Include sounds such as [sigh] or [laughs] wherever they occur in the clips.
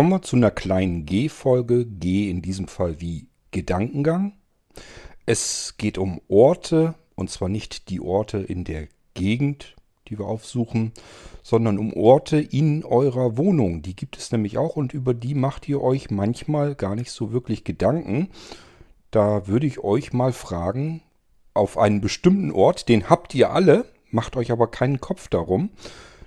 Kommen wir zu einer kleinen G-Folge. G in diesem Fall wie Gedankengang. Es geht um Orte, und zwar nicht die Orte in der Gegend, die wir aufsuchen, sondern um Orte in eurer Wohnung. Die gibt es nämlich auch und über die macht ihr euch manchmal gar nicht so wirklich Gedanken. Da würde ich euch mal fragen, auf einen bestimmten Ort, den habt ihr alle, macht euch aber keinen Kopf darum.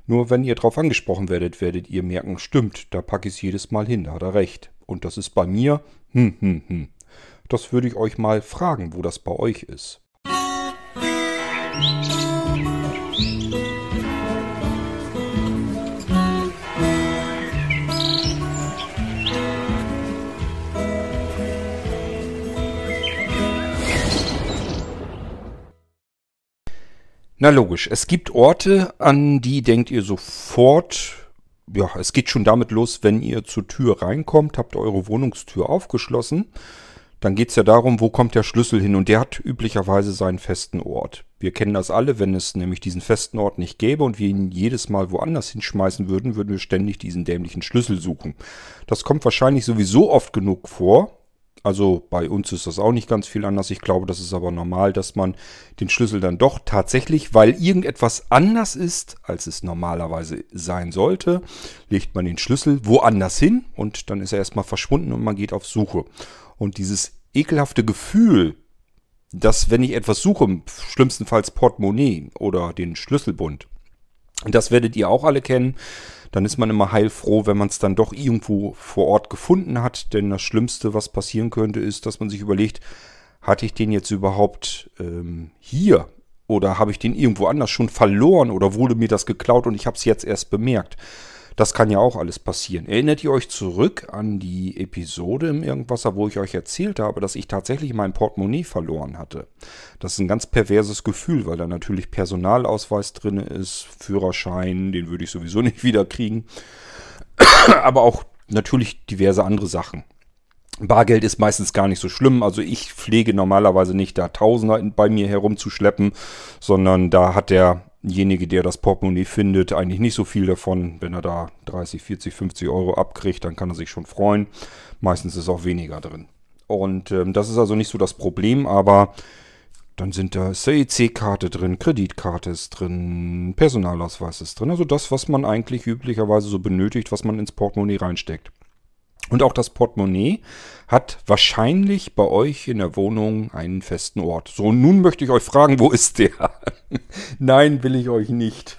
Nur wenn ihr darauf angesprochen werdet, werdet ihr merken, stimmt, da packe ich es jedes Mal hin, da hat er recht. Und das ist bei mir, hm, hm, hm. Das würde ich euch mal fragen, wo das bei euch ist. Na logisch, es gibt Orte, an die denkt ihr sofort, ja, es geht schon damit los, wenn ihr zur Tür reinkommt, habt eure Wohnungstür aufgeschlossen. Dann geht es ja darum, wo kommt der Schlüssel hin und der hat üblicherweise seinen festen Ort. Wir kennen das alle, wenn es nämlich diesen festen Ort nicht gäbe und wir ihn jedes Mal woanders hinschmeißen würden, würden wir ständig diesen dämlichen Schlüssel suchen. Das kommt wahrscheinlich sowieso oft genug vor, also bei uns ist das auch nicht ganz viel anders. Ich glaube, das ist aber normal, dass man den Schlüssel dann doch tatsächlich, weil irgendetwas anders ist, als es normalerweise sein sollte, legt man den Schlüssel woanders hin und dann ist er erstmal verschwunden und man geht auf Suche. Und dieses ekelhafte Gefühl, dass wenn ich etwas suche, schlimmstenfalls Portemonnaie oder den Schlüsselbund, das werdet ihr auch alle kennen dann ist man immer heilfroh, wenn man es dann doch irgendwo vor Ort gefunden hat. Denn das Schlimmste, was passieren könnte, ist, dass man sich überlegt, hatte ich den jetzt überhaupt ähm, hier? Oder habe ich den irgendwo anders schon verloren? Oder wurde mir das geklaut und ich habe es jetzt erst bemerkt? Das kann ja auch alles passieren. Erinnert ihr euch zurück an die Episode im Irgendwasser, wo ich euch erzählt habe, dass ich tatsächlich mein Portemonnaie verloren hatte? Das ist ein ganz perverses Gefühl, weil da natürlich Personalausweis drin ist, Führerschein, den würde ich sowieso [laughs] nicht wieder kriegen. [coughs] Aber auch natürlich diverse andere Sachen. Bargeld ist meistens gar nicht so schlimm. Also ich pflege normalerweise nicht da Tausender bei mir herumzuschleppen, sondern da hat der derjenige, der das Portemonnaie findet, eigentlich nicht so viel davon. Wenn er da 30, 40, 50 Euro abkriegt, dann kann er sich schon freuen. Meistens ist auch weniger drin. Und ähm, das ist also nicht so das Problem, aber dann sind da CEC-Karte drin, Kreditkarte ist drin, Personalausweis ist drin. Also das, was man eigentlich üblicherweise so benötigt, was man ins Portemonnaie reinsteckt. Und auch das Portemonnaie hat wahrscheinlich bei euch in der Wohnung einen festen Ort. So, nun möchte ich euch fragen, wo ist der? Nein, will ich euch nicht.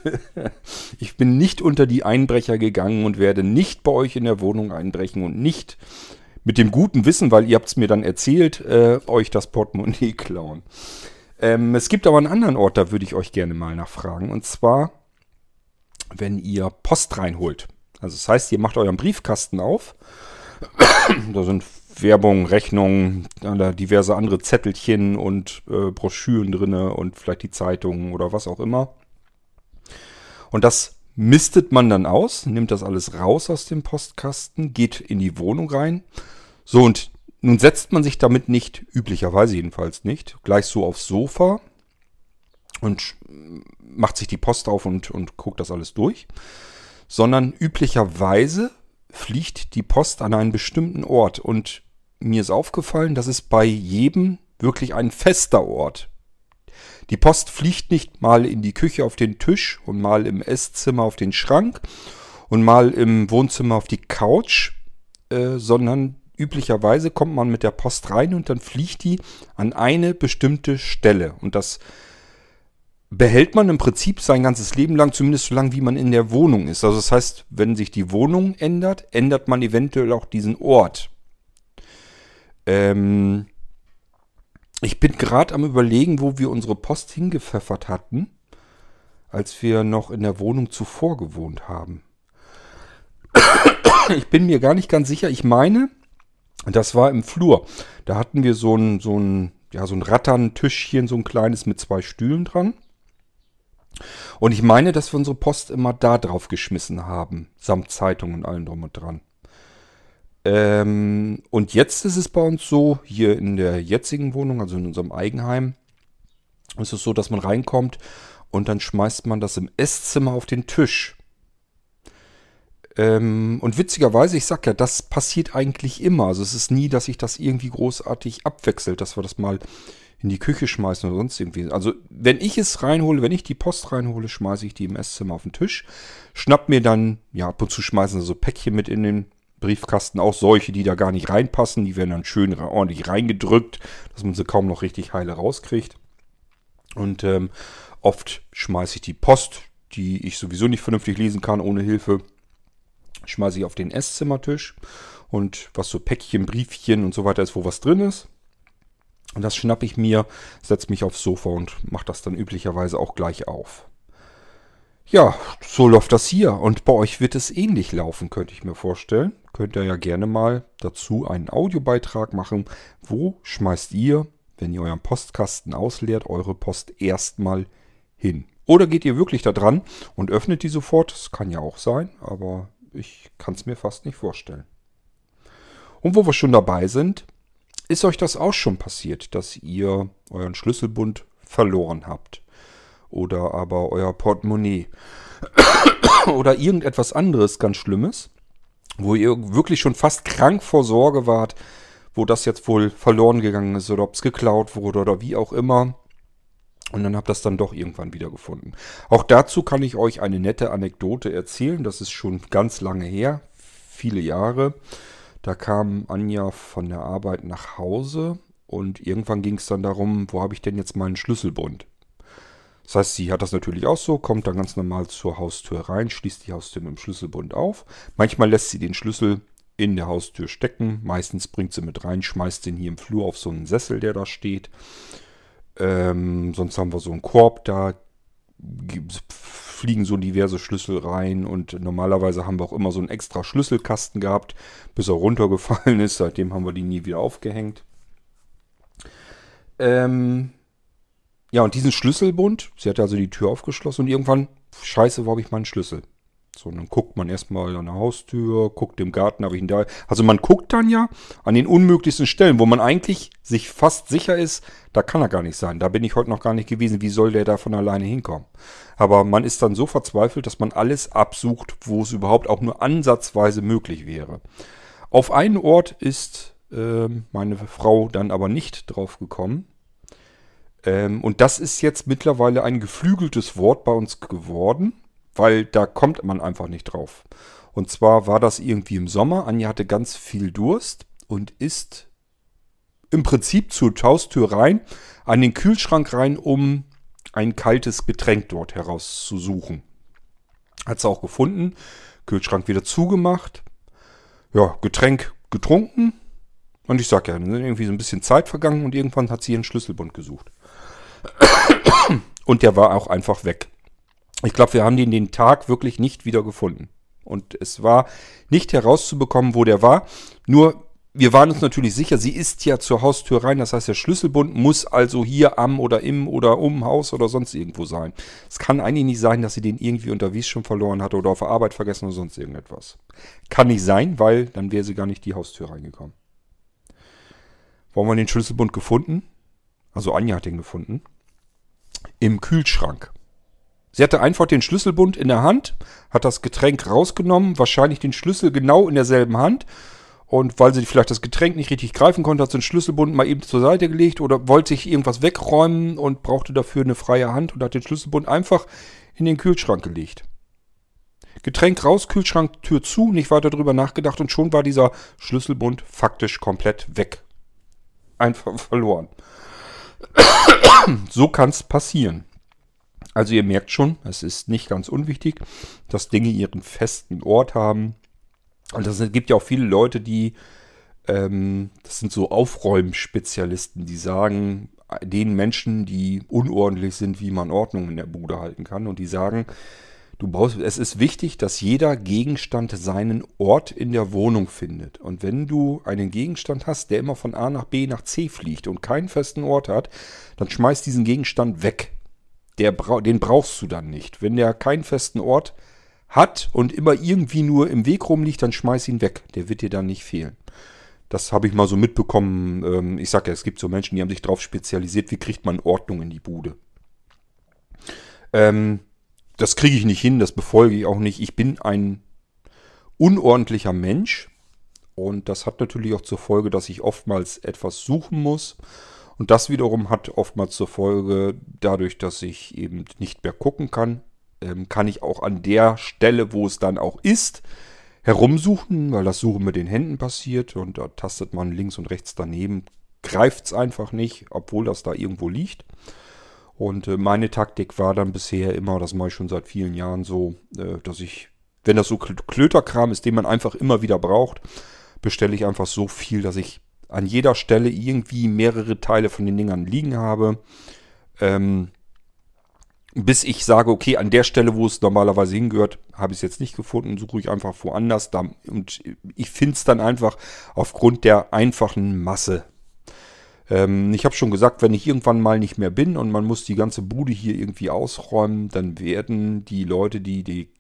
[laughs] ich bin nicht unter die Einbrecher gegangen und werde nicht bei euch in der Wohnung einbrechen und nicht mit dem guten Wissen, weil ihr habt es mir dann erzählt, äh, euch das Portemonnaie [laughs] klauen. Ähm, es gibt aber einen anderen Ort, da würde ich euch gerne mal nachfragen. Und zwar, wenn ihr Post reinholt. Also das heißt, ihr macht euren Briefkasten auf [coughs] da sind Werbung, Rechnungen, diverse andere Zettelchen und äh, Broschüren drin und vielleicht die Zeitungen oder was auch immer. Und das mistet man dann aus, nimmt das alles raus aus dem Postkasten, geht in die Wohnung rein. So, und nun setzt man sich damit nicht, üblicherweise jedenfalls nicht, gleich so aufs Sofa und macht sich die Post auf und, und guckt das alles durch, sondern üblicherweise fliegt die Post an einen bestimmten Ort. Und mir ist aufgefallen, das ist bei jedem wirklich ein fester Ort. Die Post fliegt nicht mal in die Küche auf den Tisch und mal im Esszimmer auf den Schrank und mal im Wohnzimmer auf die Couch, äh, sondern üblicherweise kommt man mit der Post rein und dann fliegt die an eine bestimmte Stelle. Und das behält man im Prinzip sein ganzes Leben lang, zumindest so lange, wie man in der Wohnung ist. Also das heißt, wenn sich die Wohnung ändert, ändert man eventuell auch diesen Ort. Ähm ich bin gerade am überlegen, wo wir unsere Post hingepfeffert hatten, als wir noch in der Wohnung zuvor gewohnt haben. [coughs] Ich bin mir gar nicht ganz sicher. Ich meine, das war im Flur. Da hatten wir so ein, so ein, ja, so ein Rattern-Tischchen, so ein kleines mit zwei Stühlen dran. Und ich meine, dass wir unsere Post immer da drauf geschmissen haben, samt Zeitung und allem drum und dran. Ähm, und jetzt ist es bei uns so, hier in der jetzigen Wohnung, also in unserem Eigenheim, ist es so, dass man reinkommt und dann schmeißt man das im Esszimmer auf den Tisch. Ähm, und witzigerweise, ich sag ja, das passiert eigentlich immer. Also es ist nie, dass sich das irgendwie großartig abwechselt, dass wir das mal in die Küche schmeißen oder sonst irgendwie. Also wenn ich es reinhole, wenn ich die Post reinhole, schmeiße ich die im Esszimmer auf den Tisch, schnapp mir dann, ja, ab und zu schmeißen so Päckchen mit in den Briefkasten, auch solche, die da gar nicht reinpassen, die werden dann schön ordentlich reingedrückt, dass man sie kaum noch richtig heile rauskriegt. Und ähm, oft schmeiße ich die Post, die ich sowieso nicht vernünftig lesen kann ohne Hilfe, schmeiße ich auf den Esszimmertisch und was so Päckchen, Briefchen und so weiter ist, wo was drin ist. Und das schnappe ich mir, setze mich aufs Sofa und mache das dann üblicherweise auch gleich auf. Ja, so läuft das hier. Und bei euch wird es ähnlich laufen, könnte ich mir vorstellen. Könnt ihr ja gerne mal dazu einen Audiobeitrag machen. Wo schmeißt ihr, wenn ihr euren Postkasten ausleert, eure Post erstmal hin? Oder geht ihr wirklich da dran und öffnet die sofort? Das kann ja auch sein, aber ich kann es mir fast nicht vorstellen. Und wo wir schon dabei sind, ist euch das auch schon passiert, dass ihr euren Schlüsselbund verloren habt? Oder aber euer Portemonnaie? [coughs] oder irgendetwas anderes ganz Schlimmes, wo ihr wirklich schon fast krank vor Sorge wart, wo das jetzt wohl verloren gegangen ist oder ob es geklaut wurde oder wie auch immer. Und dann habt das dann doch irgendwann wieder gefunden. Auch dazu kann ich euch eine nette Anekdote erzählen. Das ist schon ganz lange her, viele Jahre. Da kam Anja von der Arbeit nach Hause und irgendwann ging es dann darum, wo habe ich denn jetzt meinen Schlüsselbund? Das heißt, sie hat das natürlich auch so, kommt dann ganz normal zur Haustür rein, schließt die Haustür mit dem Schlüsselbund auf. Manchmal lässt sie den Schlüssel in der Haustür stecken. Meistens bringt sie mit rein, schmeißt den hier im Flur auf so einen Sessel, der da steht. Ähm, sonst haben wir so einen Korb, da fliegen so diverse Schlüssel rein und normalerweise haben wir auch immer so einen extra Schlüsselkasten gehabt, bis er runtergefallen [laughs] ist. Seitdem haben wir die nie wieder aufgehängt. Ähm, ja, und diesen Schlüsselbund, sie hatte also die Tür aufgeschlossen und irgendwann, scheiße, wo habe ich meinen Schlüssel? So, und dann guckt man erstmal an der Haustür, guckt im Garten, habe ich ihn da. Also man guckt dann ja an den unmöglichsten Stellen, wo man eigentlich sich fast sicher ist, da kann er gar nicht sein. Da bin ich heute noch gar nicht gewesen. Wie soll der da von alleine hinkommen? Aber man ist dann so verzweifelt, dass man alles absucht, wo es überhaupt auch nur ansatzweise möglich wäre. Auf einen Ort ist äh, meine Frau dann aber nicht drauf gekommen. Ähm, und das ist jetzt mittlerweile ein geflügeltes Wort bei uns geworden weil da kommt man einfach nicht drauf. Und zwar war das irgendwie im Sommer. Anja hatte ganz viel Durst und ist im Prinzip zur Haustür rein, an den Kühlschrank rein, um ein kaltes Getränk dort herauszusuchen. Hat sie auch gefunden, Kühlschrank wieder zugemacht, ja, Getränk getrunken und ich sag ja, dann sind irgendwie so ein bisschen Zeit vergangen und irgendwann hat sie ihren Schlüsselbund gesucht. Und der war auch einfach weg. Ich glaube, wir haben den den Tag wirklich nicht wieder gefunden. Und es war nicht herauszubekommen, wo der war. Nur, wir waren uns natürlich sicher, sie ist ja zur Haustür rein. Das heißt, der Schlüsselbund muss also hier am oder im oder um Haus oder sonst irgendwo sein. Es kann eigentlich nicht sein, dass sie den irgendwie unterwegs schon verloren hatte oder auf der Arbeit vergessen oder sonst irgendetwas. Kann nicht sein, weil dann wäre sie gar nicht die Haustür reingekommen. Wo haben wir den Schlüsselbund gefunden? Also Anja hat den gefunden. Im Kühlschrank. Sie hatte einfach den Schlüsselbund in der Hand, hat das Getränk rausgenommen, wahrscheinlich den Schlüssel genau in derselben Hand. Und weil sie vielleicht das Getränk nicht richtig greifen konnte, hat sie den Schlüsselbund mal eben zur Seite gelegt oder wollte sich irgendwas wegräumen und brauchte dafür eine freie Hand und hat den Schlüsselbund einfach in den Kühlschrank gelegt. Getränk raus, Kühlschrank, Tür zu, nicht weiter drüber nachgedacht und schon war dieser Schlüsselbund faktisch komplett weg. Einfach [laughs] verloren. [coughs] so kann es passieren. Also ihr merkt schon, es ist nicht ganz unwichtig, dass Dinge ihren festen Ort haben. Und es gibt ja auch viele Leute, die, ähm, das sind so Aufräumspezialisten, die sagen, den Menschen, die unordentlich sind, wie man Ordnung in der Bude halten kann. Und die sagen, du brauchst, es ist wichtig, dass jeder Gegenstand seinen Ort in der Wohnung findet. Und wenn du einen Gegenstand hast, der immer von A nach B nach C fliegt und keinen festen Ort hat, dann schmeiß diesen Gegenstand weg der, den brauchst du dann nicht. Wenn der keinen festen Ort hat und immer irgendwie nur im Weg rumliegt, dann schmeiß ihn weg. Der wird dir dann nicht fehlen. Das habe ich mal so mitbekommen. Ähm, ich sage ja, es gibt so Menschen, die haben sich darauf spezialisiert, wie kriegt man Ordnung in die Bude. Ähm, das kriege ich nicht hin, das befolge ich auch nicht. Ich bin ein unordentlicher Mensch. Und das hat natürlich auch zur Folge, dass ich oftmals etwas suchen muss. Und das wiederum hat oftmals zur Folge, dadurch, dass ich eben nicht mehr gucken kann, ähm, kann ich auch an der Stelle, wo es dann auch ist, herumsuchen, weil das Suchen mit den Händen passiert und da tastet man links und rechts daneben, greift es einfach nicht, obwohl das da irgendwo liegt. Und äh, meine Taktik war dann bisher immer, das mache ich schon seit vielen Jahren so, äh, dass ich, wenn das so Klöterkram ist, den man einfach immer wieder braucht, bestelle ich einfach so viel, dass ich an jeder Stelle irgendwie mehrere Teile von den Dingern liegen habe. Ähm, bis ich sage, okay, an der Stelle, wo es normalerweise hingehört, habe ich es jetzt nicht gefunden, suche ich einfach woanders. Und ich finde es dann einfach aufgrund der einfachen Masse. Ähm, ich habe schon gesagt, wenn ich irgendwann mal nicht mehr bin und man muss die ganze Bude hier irgendwie ausräumen, dann werden die Leute, die, die,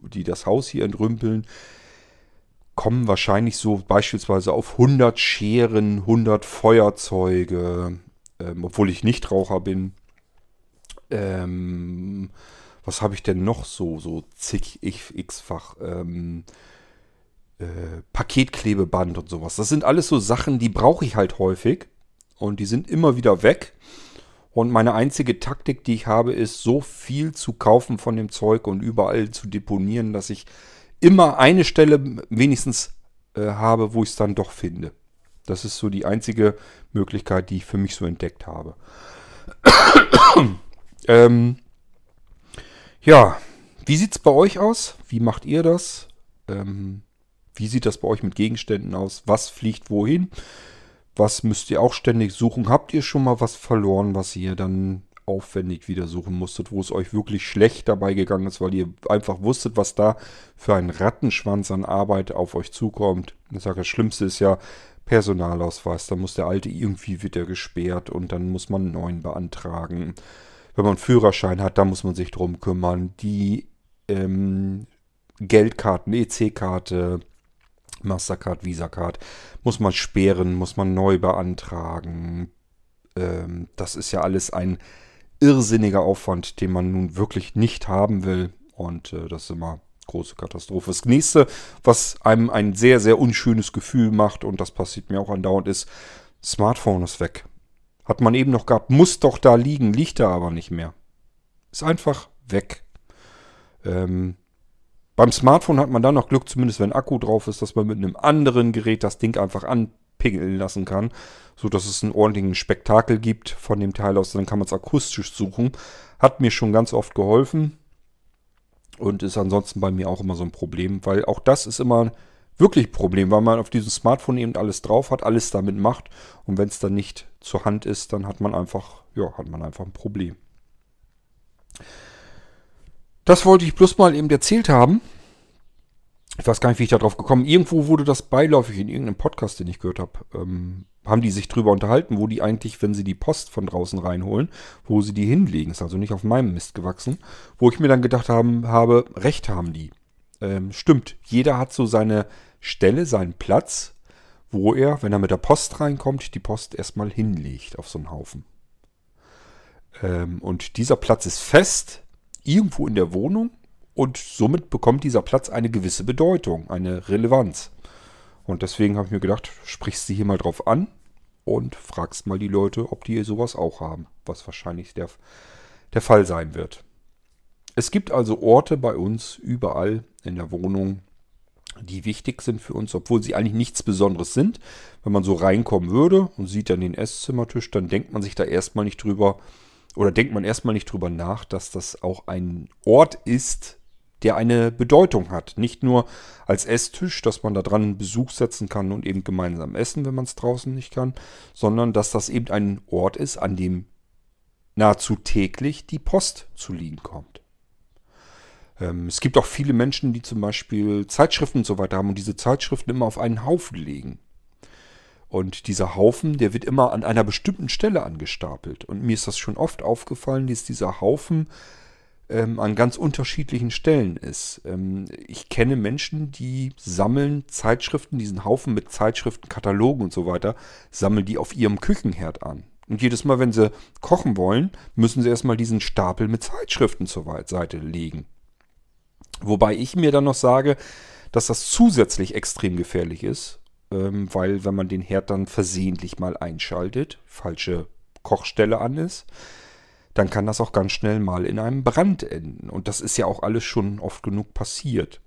die das Haus hier entrümpeln, kommen wahrscheinlich so beispielsweise auf 100 Scheren, 100 Feuerzeuge, ähm, obwohl ich nicht Raucher bin. Ähm, was habe ich denn noch so, so zig x-fach? Ähm, äh, Paketklebeband und sowas. Das sind alles so Sachen, die brauche ich halt häufig und die sind immer wieder weg. Und meine einzige Taktik, die ich habe, ist so viel zu kaufen von dem Zeug und überall zu deponieren, dass ich immer eine Stelle wenigstens äh, habe, wo ich es dann doch finde. Das ist so die einzige Möglichkeit, die ich für mich so entdeckt habe. [coughs] Ähm, ja, wie sieht es bei euch aus? Wie macht ihr das? Ähm, wie sieht das bei euch mit Gegenständen aus? Was fliegt wohin? Was müsst ihr auch ständig suchen? Habt ihr schon mal was verloren, was ihr dann aufwendig wieder suchen musstet, wo es euch wirklich schlecht dabei gegangen ist, weil ihr einfach wusstet, was da für ein Rattenschwanz an Arbeit auf euch zukommt? Ich sage, das Schlimmste ist ja Personalausweis. Da muss der alte irgendwie wieder gesperrt und dann muss man einen neuen beantragen wenn man einen Führerschein hat, da muss man sich drum kümmern. Die ähm, Geldkarten, EC-Karte, Mastercard, Visa-Card, muss man sperren, muss man neu beantragen. Ähm, das ist ja alles ein irrsinniger Aufwand, den man nun wirklich nicht haben will. Und äh, das ist immer große Katastrophe. Das nächste, was einem ein sehr, sehr unschönes Gefühl macht, und das passiert mir auch andauernd, ist, Smartphone ist weg. Hat man eben noch gehabt, muss doch da liegen, liegt da aber nicht mehr. Ist einfach weg. Ähm, beim Smartphone hat man dann noch Glück, zumindest wenn Akku drauf ist, dass man mit einem anderen Gerät das Ding einfach anpingeln lassen kann, so dass es einen ordentlichen Spektakel gibt von dem Teil aus. Dann kann man es akustisch suchen. Hat mir schon ganz oft geholfen und ist ansonsten bei mir auch immer so ein Problem, weil auch das ist immer wirklich Problem, weil man auf diesem Smartphone eben alles drauf hat, alles damit macht. Und wenn es dann nicht zur Hand ist, dann hat man einfach, ja, hat man einfach ein Problem. Das wollte ich bloß mal eben erzählt haben. Ich weiß gar nicht, wie ich darauf gekommen bin. Irgendwo wurde das beiläufig in irgendeinem Podcast, den ich gehört habe, ähm, haben die sich drüber unterhalten, wo die eigentlich, wenn sie die Post von draußen reinholen, wo sie die hinlegen. Ist also nicht auf meinem Mist gewachsen. Wo ich mir dann gedacht haben, habe, recht haben die. Ähm, stimmt, jeder hat so seine Stelle, seinen Platz, wo er, wenn er mit der Post reinkommt, die Post erstmal hinlegt auf so einen Haufen. Ähm, und dieser Platz ist fest, irgendwo in der Wohnung und somit bekommt dieser Platz eine gewisse Bedeutung, eine Relevanz. Und deswegen habe ich mir gedacht, sprichst du hier mal drauf an und fragst mal die Leute, ob die sowas auch haben, was wahrscheinlich der, der Fall sein wird. Es gibt also Orte bei uns überall in der Wohnung, die wichtig sind für uns, obwohl sie eigentlich nichts Besonderes sind. Wenn man so reinkommen würde und sieht dann den Esszimmertisch, dann denkt man sich da erstmal nicht drüber oder denkt man erstmal nicht drüber nach, dass das auch ein Ort ist, der eine Bedeutung hat. Nicht nur als Esstisch, dass man da dran Besuch setzen kann und eben gemeinsam essen, wenn man es draußen nicht kann, sondern dass das eben ein Ort ist, an dem nahezu täglich die Post zu liegen kommt. Ähm, es gibt auch viele Menschen, die zum Beispiel Zeitschriften und so weiter haben und diese Zeitschriften immer auf einen Haufen legen. Und dieser Haufen, der wird immer an einer bestimmten Stelle angestapelt. Und mir ist das schon oft aufgefallen, dass dieser Haufen ähm, an ganz unterschiedlichen Stellen ist. Ähm, ich kenne Menschen, die sammeln Zeitschriften, diesen Haufen mit Zeitschriften, Katalogen und so weiter, sammeln die auf ihrem Küchenherd an. Und jedes Mal, wenn sie kochen wollen, müssen sie erstmal diesen Stapel mit Zeitschriften zur Seite legen. Wobei ich mir dann noch sage, dass das zusätzlich extrem gefährlich ist, ähm, weil wenn man den Herd dann versehentlich mal einschaltet, falsche Kochstelle an ist, dann kann das auch ganz schnell mal in einem Brand enden. Und das ist ja auch alles schon oft genug passiert.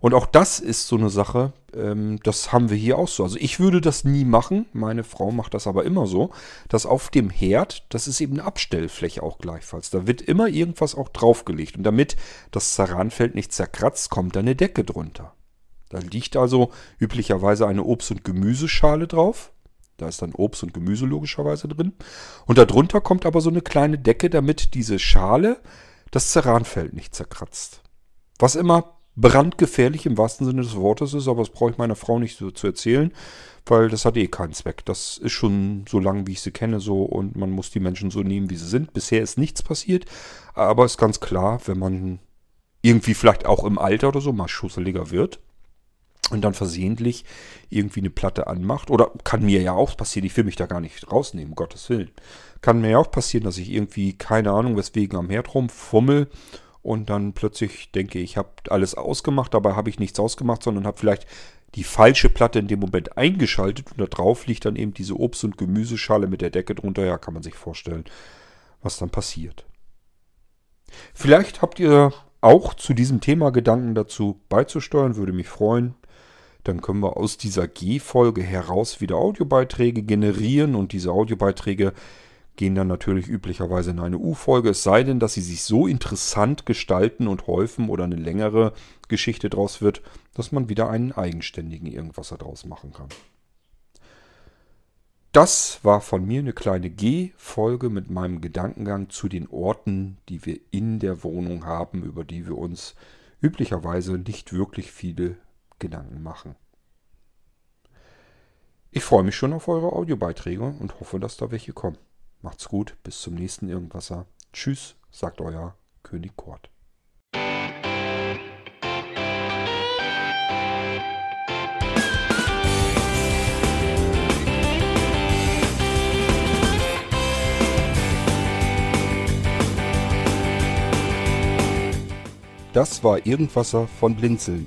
Und auch das ist so eine Sache, ähm, das haben wir hier auch so. Also ich würde das nie machen, meine Frau macht das aber immer so, dass auf dem Herd, das ist eben eine Abstellfläche auch gleichfalls. Da wird immer irgendwas auch draufgelegt. Und damit das Zaranfeld nicht zerkratzt, kommt da eine Decke drunter. Da liegt also üblicherweise eine Obst- und Gemüseschale drauf. Da ist dann Obst und Gemüse logischerweise drin. Und darunter kommt aber so eine kleine Decke, damit diese Schale das Ceranfeld nicht zerkratzt. Was immer brandgefährlich im wahrsten Sinne des Wortes ist, aber das brauche ich meiner Frau nicht so zu erzählen, weil das hat eh keinen Zweck. Das ist schon so lange, wie ich sie kenne, so und man muss die Menschen so nehmen, wie sie sind. Bisher ist nichts passiert, aber ist ganz klar, wenn man irgendwie vielleicht auch im Alter oder so mal schusseliger wird, und dann versehentlich irgendwie eine Platte anmacht. Oder kann mir ja auch passieren, ich will mich da gar nicht rausnehmen, um Gottes Willen. Kann mir ja auch passieren, dass ich irgendwie, keine Ahnung, weswegen am Herd rumfummel und dann plötzlich denke, ich habe alles ausgemacht, dabei habe ich nichts ausgemacht, sondern habe vielleicht die falsche Platte in dem Moment eingeschaltet und da drauf liegt dann eben diese Obst- und Gemüseschale mit der Decke drunter. Ja, kann man sich vorstellen, was dann passiert. Vielleicht habt ihr auch zu diesem Thema Gedanken dazu beizusteuern, würde mich freuen. Dann können wir aus dieser G-Folge heraus wieder Audiobeiträge generieren und diese Audiobeiträge gehen dann natürlich üblicherweise in eine U-Folge, es sei denn, dass sie sich so interessant gestalten und häufen oder eine längere Geschichte draus wird, dass man wieder einen eigenständigen irgendwas daraus machen kann. Das war von mir eine kleine G-Folge mit meinem Gedankengang zu den Orten, die wir in der Wohnung haben, über die wir uns üblicherweise nicht wirklich viele Gedanken machen. Ich freue mich schon auf eure Audiobeiträge und hoffe, dass da welche kommen. Macht's gut, bis zum nächsten Irgendwasser. Tschüss, sagt euer König Kort. Das war Irgendwasser von Blinzeln.